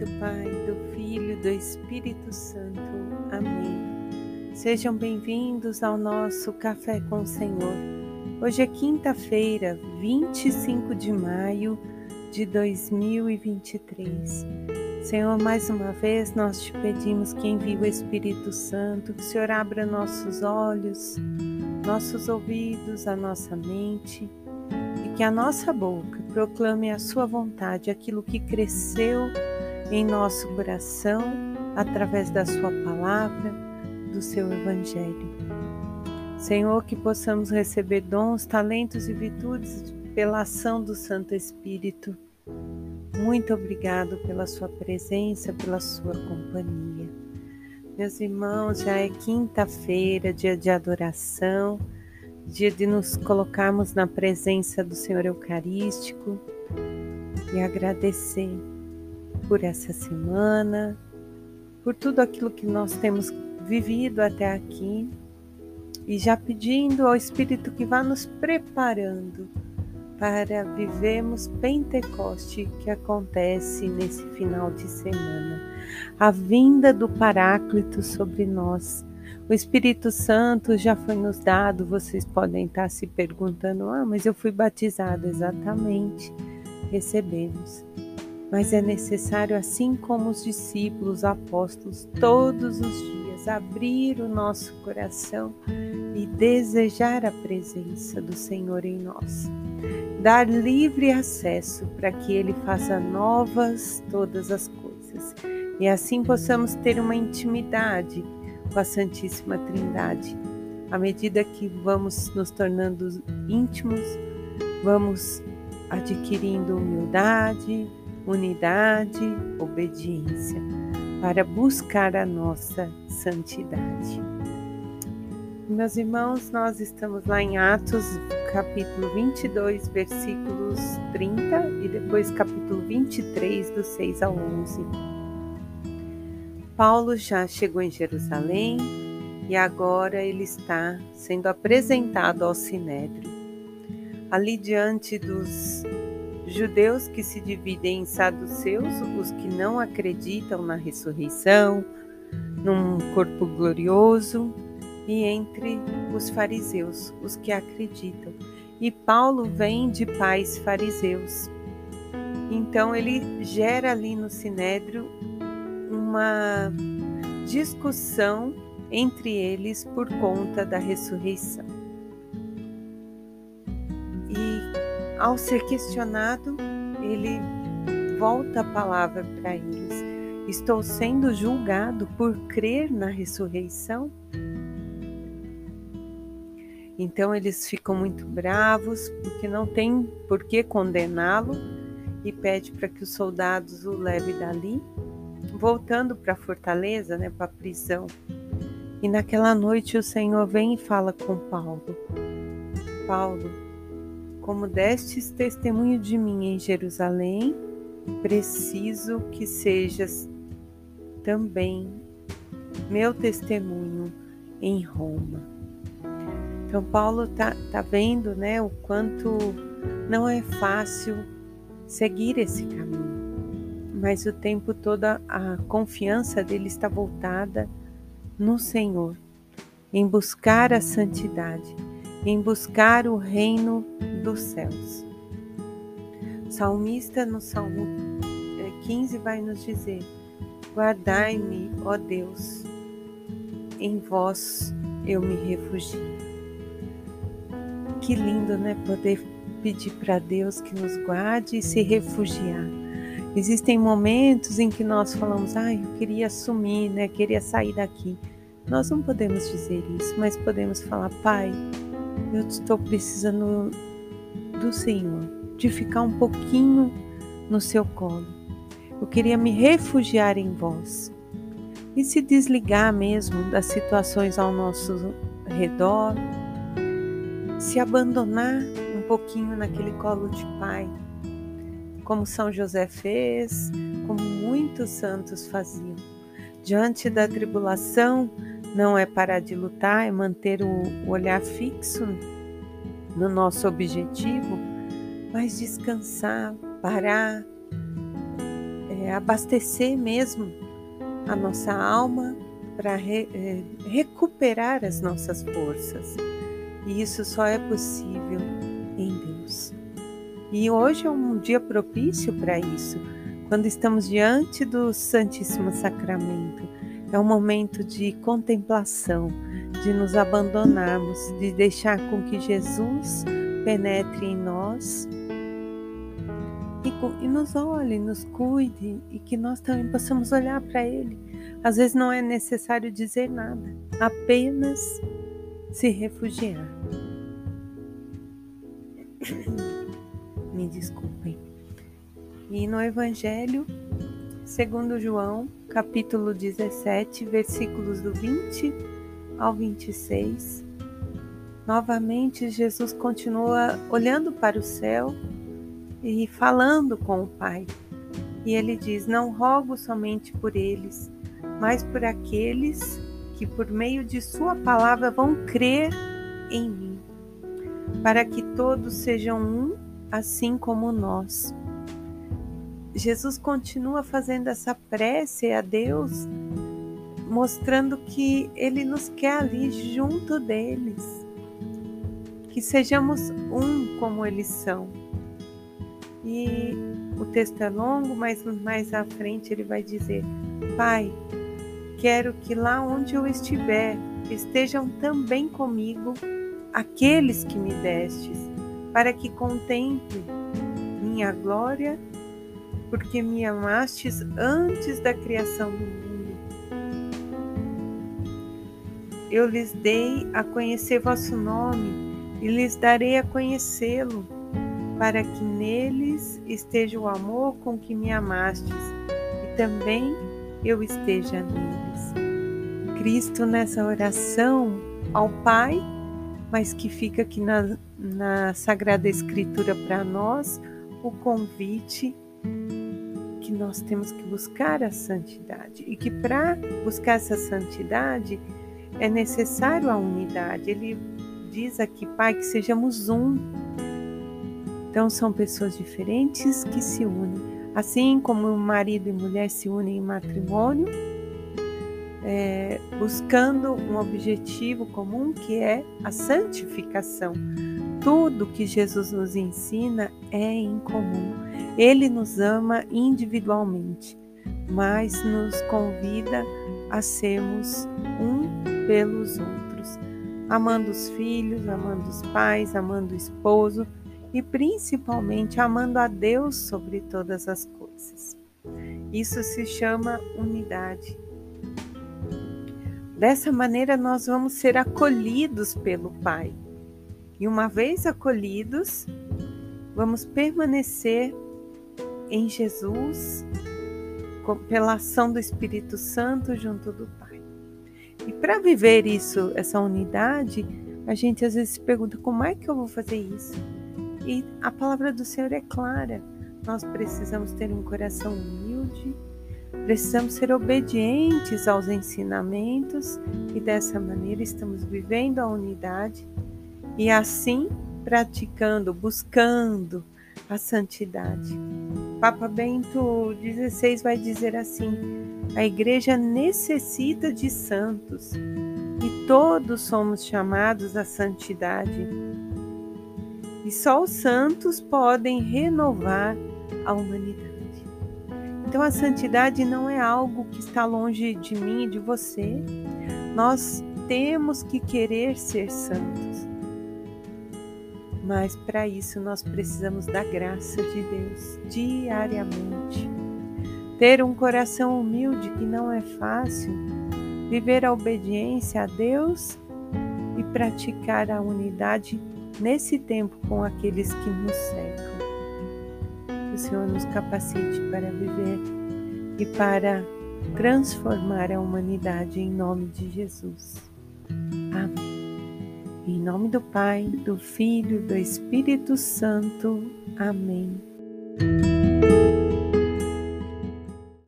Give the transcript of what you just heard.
do Pai, do Filho, do Espírito Santo. Amém. Sejam bem-vindos ao nosso Café com o Senhor. Hoje é quinta-feira, 25 de maio de 2023. Senhor, mais uma vez nós te pedimos que envie o Espírito Santo, que o Senhor abra nossos olhos, nossos ouvidos, a nossa mente e que a nossa boca proclame a sua vontade, aquilo que cresceu em nosso coração através da sua palavra, do seu evangelho. Senhor, que possamos receber dons, talentos e virtudes pela ação do Santo Espírito. Muito obrigado pela sua presença, pela sua companhia. Meus irmãos, já é quinta-feira, dia de adoração dia de nos colocarmos na presença do Senhor Eucarístico e agradecer por essa semana, por tudo aquilo que nós temos vivido até aqui e já pedindo ao Espírito que vá nos preparando para vivermos Pentecoste que acontece nesse final de semana. A vinda do Paráclito sobre nós o Espírito Santo já foi nos dado, vocês podem estar se perguntando: ah, mas eu fui batizado. Exatamente, recebemos. Mas é necessário, assim como os discípulos, apóstolos, todos os dias, abrir o nosso coração e desejar a presença do Senhor em nós. Dar livre acesso para que Ele faça novas todas as coisas e assim possamos ter uma intimidade com a Santíssima Trindade. À medida que vamos nos tornando íntimos, vamos adquirindo humildade, unidade, obediência para buscar a nossa santidade. Meus irmãos, nós estamos lá em Atos, capítulo 22, versículos 30 e depois capítulo 23, do 6 ao 11. Paulo já chegou em Jerusalém e agora ele está sendo apresentado ao Sinédrio. Ali diante dos judeus que se dividem em saduceus, os que não acreditam na ressurreição, num corpo glorioso, e entre os fariseus, os que acreditam. E Paulo vem de pais fariseus. Então ele gera ali no sinédrio uma discussão entre eles por conta da ressurreição. Ao ser questionado, ele volta a palavra para eles: Estou sendo julgado por crer na ressurreição? Então eles ficam muito bravos porque não tem por que condená-lo e pede para que os soldados o levem dali voltando para a fortaleza, né, para a prisão. E naquela noite o Senhor vem e fala com Paulo: Paulo, como destes testemunho de mim em Jerusalém, preciso que sejas também meu testemunho em Roma. Então Paulo tá, tá vendo, né, o quanto não é fácil seguir esse caminho mas o tempo todo a confiança dele está voltada no Senhor, em buscar a santidade, em buscar o reino dos céus. O salmista no Salmo 15 é, vai nos dizer: Guardai-me, ó Deus, em vós eu me refugio. Que lindo, né? Poder pedir para Deus que nos guarde e se refugiar Existem momentos em que nós falamos, ai, ah, eu queria sumir, né? Queria sair daqui. Nós não podemos dizer isso, mas podemos falar, Pai, eu estou precisando do Senhor, de ficar um pouquinho no seu colo. Eu queria me refugiar em vós e se desligar mesmo das situações ao nosso redor, se abandonar um pouquinho naquele colo de Pai como São José fez, como muitos santos faziam. Diante da tribulação, não é parar de lutar, é manter o olhar fixo no nosso objetivo, mas descansar, parar, é, abastecer mesmo a nossa alma para re, é, recuperar as nossas forças. E isso só é possível em Deus. E hoje é um dia propício para isso, quando estamos diante do Santíssimo Sacramento. É um momento de contemplação, de nos abandonarmos, de deixar com que Jesus penetre em nós e, e nos olhe, nos cuide e que nós também possamos olhar para Ele. Às vezes não é necessário dizer nada, apenas se refugiar. Me desculpem. E no Evangelho, segundo João, capítulo 17, versículos do 20 ao 26, novamente Jesus continua olhando para o céu e falando com o Pai. E ele diz: Não rogo somente por eles, mas por aqueles que, por meio de Sua palavra, vão crer em mim, para que todos sejam um, assim como nós. Jesus continua fazendo essa prece a Deus, mostrando que Ele nos quer ali junto deles, que sejamos um como eles são. E o texto é longo, mas mais à frente ele vai dizer: Pai, quero que lá onde eu estiver estejam também comigo aqueles que me destes, para que contemple minha glória, porque me amastes antes da criação do mundo. Eu lhes dei a conhecer vosso nome e lhes darei a conhecê-lo para que neles esteja o amor com que me amastes e também eu esteja neles. Cristo, nessa oração ao Pai, mas que fica aqui na, na Sagrada Escritura para nós, o convite que nós temos que buscar a santidade e que para buscar essa santidade é necessário a unidade. Ele diz aqui, Pai, que sejamos um então são pessoas diferentes que se unem. Assim como marido e mulher se unem em matrimônio, é, buscando um objetivo comum que é a santificação. Tudo que Jesus nos ensina é em comum. Ele nos ama individualmente, mas nos convida a sermos um pelos outros, amando os filhos, amando os pais, amando o esposo e principalmente amando a Deus sobre todas as coisas. Isso se chama unidade. Dessa maneira, nós vamos ser acolhidos pelo Pai. E uma vez acolhidos, vamos permanecer em Jesus pela ação do Espírito Santo junto do Pai. E para viver isso, essa unidade, a gente às vezes se pergunta como é que eu vou fazer isso? E a palavra do Senhor é clara. Nós precisamos ter um coração humilde, precisamos ser obedientes aos ensinamentos e dessa maneira estamos vivendo a unidade e assim praticando, buscando a santidade. Papa Bento XVI vai dizer assim: a igreja necessita de santos e todos somos chamados à santidade e só os santos podem renovar a humanidade. Então a santidade não é algo que está longe de mim e de você. Nós temos que querer ser santos. Mas para isso nós precisamos da graça de Deus diariamente. Ter um coração humilde que não é fácil, viver a obediência a Deus e praticar a unidade nesse tempo com aqueles que nos cercam. Que o Senhor nos capacite para viver e para transformar a humanidade em nome de Jesus. Amém. Nome do Pai, do Filho do Espírito Santo. Amém.